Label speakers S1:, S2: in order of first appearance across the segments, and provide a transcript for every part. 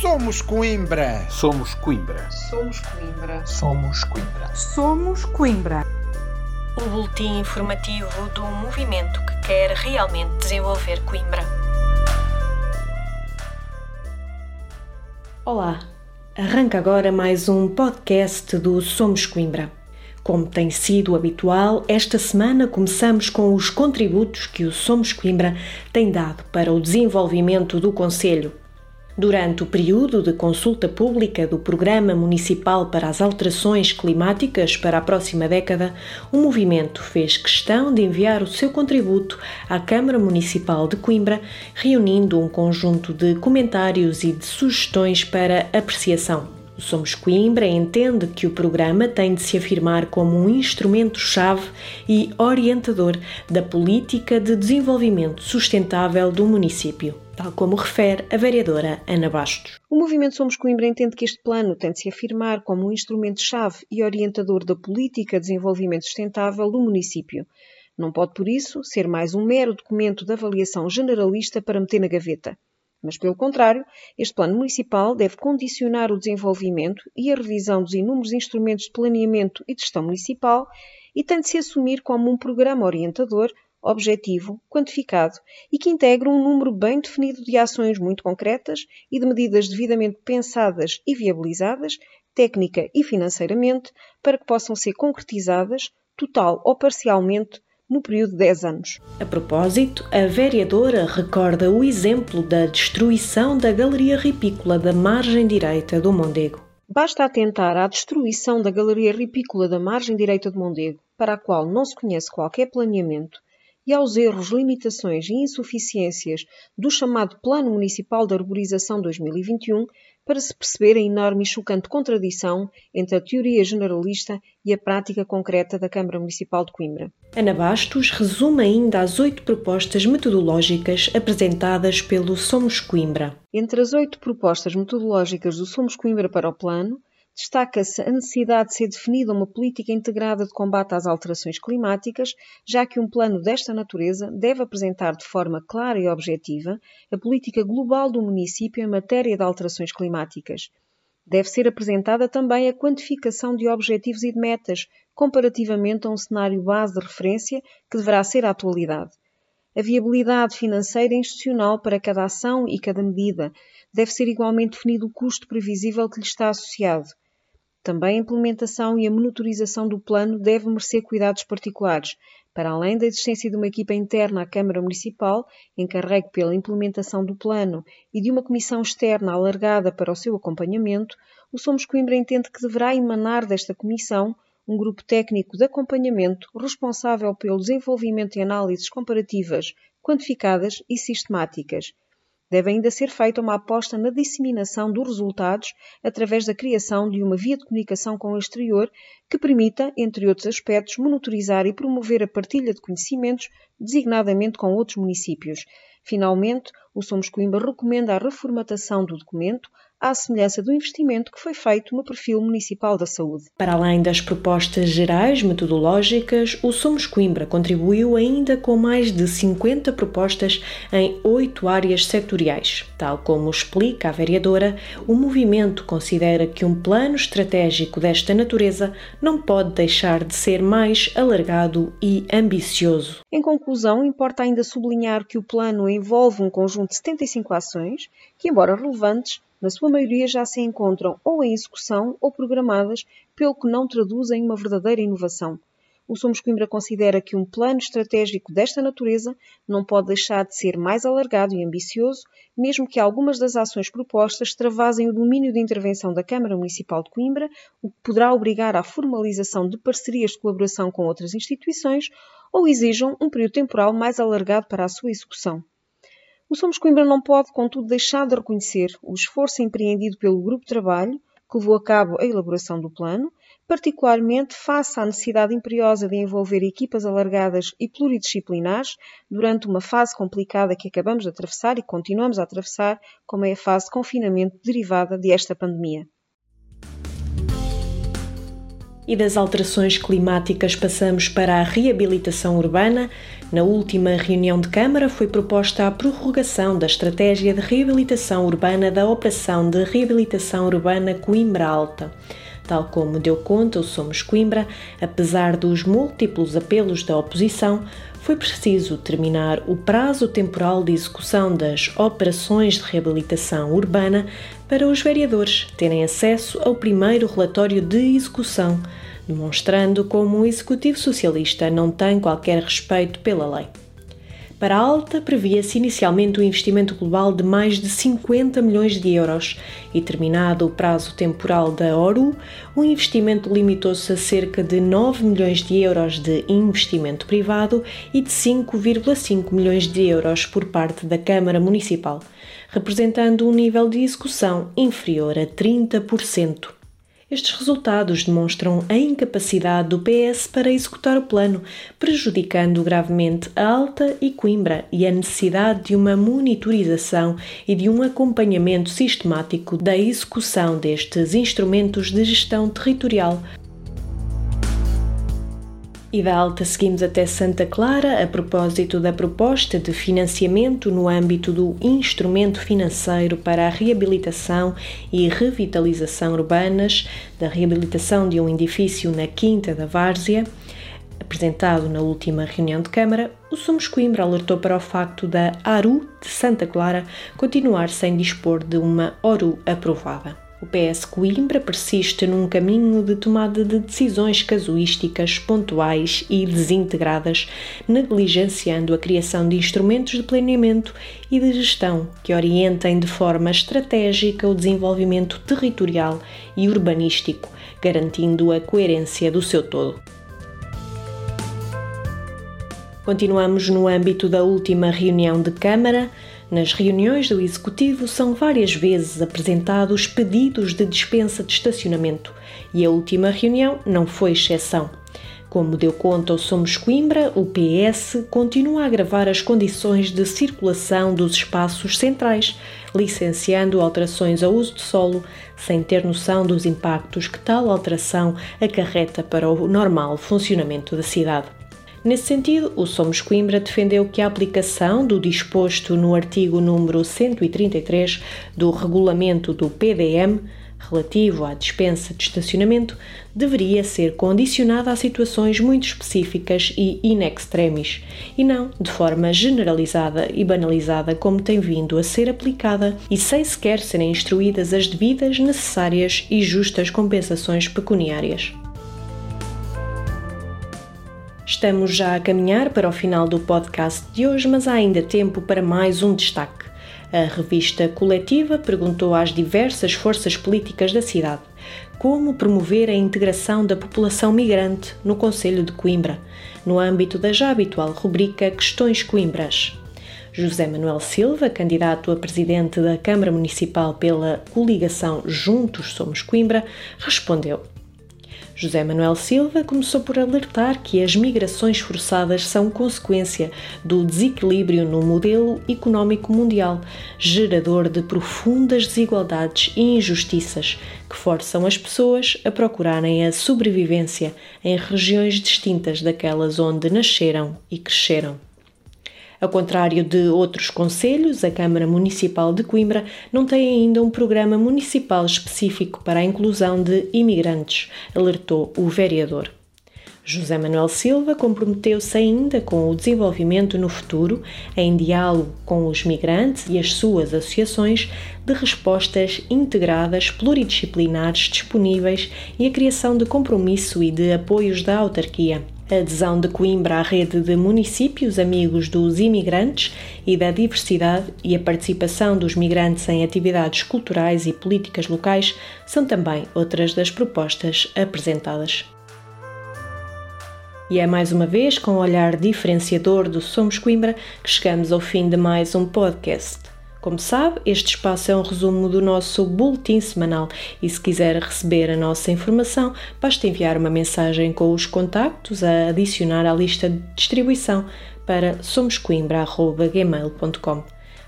S1: Somos Coimbra.
S2: Somos Coimbra.
S3: Somos Coimbra.
S4: Somos Coimbra.
S5: Somos Coimbra.
S6: O boletim informativo do movimento que quer realmente desenvolver Coimbra.
S7: Olá, arranca agora mais um podcast do Somos Coimbra. Como tem sido habitual, esta semana começamos com os contributos que o Somos Coimbra tem dado para o desenvolvimento do Conselho. Durante o período de consulta pública do Programa Municipal para as Alterações Climáticas para a próxima década, o movimento fez questão de enviar o seu contributo à Câmara Municipal de Coimbra, reunindo um conjunto de comentários e de sugestões para apreciação. Somos Coimbra entende que o programa tem de se afirmar como um instrumento-chave e orientador da política de desenvolvimento sustentável do município, tal como refere a vereadora Ana Bastos.
S8: O movimento Somos Coimbra entende que este plano tem de se afirmar como um instrumento-chave e orientador da política de desenvolvimento sustentável do município. Não pode, por isso, ser mais um mero documento de avaliação generalista para meter na gaveta. Mas, pelo contrário, este plano municipal deve condicionar o desenvolvimento e a revisão dos inúmeros instrumentos de planeamento e gestão municipal e tem de se assumir como um programa orientador, objetivo, quantificado e que integra um número bem definido de ações muito concretas e de medidas devidamente pensadas e viabilizadas, técnica e financeiramente, para que possam ser concretizadas, total ou parcialmente, no período de 10 anos.
S7: A propósito, a vereadora recorda o exemplo da destruição da Galeria Ripícola da margem direita do Mondego.
S8: Basta atentar à destruição da Galeria Ripícola da margem direita do Mondego, para a qual não se conhece qualquer planeamento, e aos erros, limitações e insuficiências do chamado Plano Municipal de Arborização 2021 para se perceber a enorme e chocante contradição entre a teoria generalista e a prática concreta da Câmara Municipal de Coimbra.
S7: Ana Bastos resume ainda as oito propostas metodológicas apresentadas pelo Somos Coimbra.
S8: Entre as oito propostas metodológicas do Somos Coimbra para o plano, destaca-se a necessidade de ser definida uma política integrada de combate às alterações climáticas, já que um plano desta natureza deve apresentar de forma clara e objetiva a política global do município em matéria de alterações climáticas. Deve ser apresentada também a quantificação de objetivos e de metas, comparativamente a um cenário base de referência que deverá ser a atualidade. A viabilidade financeira e institucional para cada ação e cada medida. Deve ser igualmente definido o custo previsível que lhe está associado. Também a implementação e a monitorização do plano deve merecer cuidados particulares, para além da existência de uma equipa interna à Câmara Municipal, encarregue pela implementação do plano, e de uma comissão externa alargada para o seu acompanhamento, o Somos Coimbra entende que deverá emanar desta comissão um grupo técnico de acompanhamento responsável pelo desenvolvimento de análises comparativas, quantificadas e sistemáticas, Deve ainda ser feita uma aposta na disseminação dos resultados através da criação de uma via de comunicação com o exterior que permita, entre outros aspectos, monitorizar e promover a partilha de conhecimentos, designadamente com outros municípios. Finalmente, o Somos Coimbra recomenda a reformatação do documento, à semelhança do investimento que foi feito no perfil municipal da saúde.
S7: Para além das propostas gerais metodológicas, o Somos Coimbra contribuiu ainda com mais de 50 propostas em oito áreas sectoriais. Tal como explica a vereadora, o movimento considera que um plano estratégico desta natureza não pode deixar de ser mais alargado e ambicioso.
S8: Em conclusão, importa ainda sublinhar que o plano envolve um conjunto de 75 ações que, embora relevantes, na sua maioria já se encontram ou em execução ou programadas, pelo que não traduzem uma verdadeira inovação. O Somos Coimbra considera que um plano estratégico desta natureza não pode deixar de ser mais alargado e ambicioso, mesmo que algumas das ações propostas extravasem o domínio de intervenção da Câmara Municipal de Coimbra, o que poderá obrigar à formalização de parcerias de colaboração com outras instituições ou exijam um período temporal mais alargado para a sua execução. O Somos Coimbra não pode, contudo, deixar de reconhecer o esforço empreendido pelo Grupo de Trabalho que levou a cabo a elaboração do plano, particularmente face à necessidade imperiosa de envolver equipas alargadas e pluridisciplinares durante uma fase complicada que acabamos de atravessar e continuamos a atravessar, como é a fase de confinamento derivada desta pandemia.
S7: E das alterações climáticas passamos para a reabilitação urbana. Na última reunião de Câmara foi proposta a prorrogação da estratégia de reabilitação urbana da Operação de Reabilitação Urbana Coimbra Alta. Tal como deu conta o Somos Coimbra, apesar dos múltiplos apelos da oposição, foi preciso terminar o prazo temporal de execução das operações de reabilitação urbana para os vereadores terem acesso ao primeiro relatório de execução, demonstrando como o Executivo Socialista não tem qualquer respeito pela lei. Para a Alta, previa-se inicialmente um investimento global de mais de 50 milhões de euros e, terminado o prazo temporal da ORU, o investimento limitou-se a cerca de 9 milhões de euros de investimento privado e de 5,5 milhões de euros por parte da Câmara Municipal, representando um nível de execução inferior a 30%. Estes resultados demonstram a incapacidade do PS para executar o plano, prejudicando gravemente a Alta e Coimbra e a necessidade de uma monitorização e de um acompanhamento sistemático da execução destes instrumentos de gestão territorial e da Alta seguimos até Santa Clara a propósito da proposta de financiamento no âmbito do Instrumento Financeiro para a Reabilitação e Revitalização Urbanas, da reabilitação de um edifício na Quinta da Várzea. Apresentado na última reunião de Câmara, o Somos Coimbra alertou para o facto da ARU de Santa Clara continuar sem dispor de uma ORU aprovada. O PS Coimbra persiste num caminho de tomada de decisões casuísticas, pontuais e desintegradas, negligenciando a criação de instrumentos de planeamento e de gestão que orientem de forma estratégica o desenvolvimento territorial e urbanístico, garantindo a coerência do seu todo. Continuamos no âmbito da última reunião de Câmara. Nas reuniões do Executivo são várias vezes apresentados pedidos de dispensa de estacionamento e a última reunião não foi exceção. Como deu conta o Somos Coimbra, o PS continua a agravar as condições de circulação dos espaços centrais, licenciando alterações ao uso de solo, sem ter noção dos impactos que tal alteração acarreta para o normal funcionamento da cidade. Nesse sentido, o Somos Coimbra defendeu que a aplicação do disposto no artigo número 133 do regulamento do PDM, relativo à dispensa de estacionamento, deveria ser condicionada a situações muito específicas e in extremis, e não de forma generalizada e banalizada como tem vindo a ser aplicada e sem sequer serem instruídas as devidas, necessárias e justas compensações pecuniárias. Estamos já a caminhar para o final do podcast de hoje, mas há ainda tempo para mais um destaque. A revista Coletiva perguntou às diversas forças políticas da cidade como promover a integração da população migrante no Conselho de Coimbra, no âmbito da já habitual rubrica Questões Coimbras. José Manuel Silva, candidato a presidente da Câmara Municipal pela coligação Juntos Somos Coimbra, respondeu: José Manuel Silva começou por alertar que as migrações forçadas são consequência do desequilíbrio no modelo económico mundial, gerador de profundas desigualdades e injustiças que forçam as pessoas a procurarem a sobrevivência em regiões distintas daquelas onde nasceram e cresceram. Ao contrário de outros conselhos, a Câmara Municipal de Coimbra não tem ainda um programa municipal específico para a inclusão de imigrantes, alertou o vereador. José Manuel Silva comprometeu-se ainda com o desenvolvimento no futuro, em diálogo com os migrantes e as suas associações, de respostas integradas pluridisciplinares disponíveis e a criação de compromisso e de apoios da autarquia a adesão de Coimbra à rede de municípios amigos dos imigrantes e da diversidade e a participação dos migrantes em atividades culturais e políticas locais são também outras das propostas apresentadas. E é mais uma vez com o olhar diferenciador do Somos Coimbra que chegamos ao fim de mais um podcast. Como sabe, este espaço é um resumo do nosso boletim semanal e se quiser receber a nossa informação, basta enviar uma mensagem com os contactos a adicionar à lista de distribuição para somoscoimbra.gmail.com.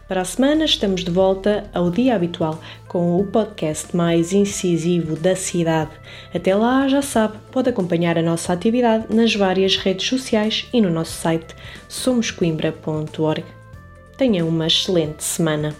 S7: Para a semana estamos de volta ao dia habitual com o podcast mais incisivo da cidade. Até lá, já sabe, pode acompanhar a nossa atividade nas várias redes sociais e no nosso site somoscoimbra.org. Tenha uma excelente semana.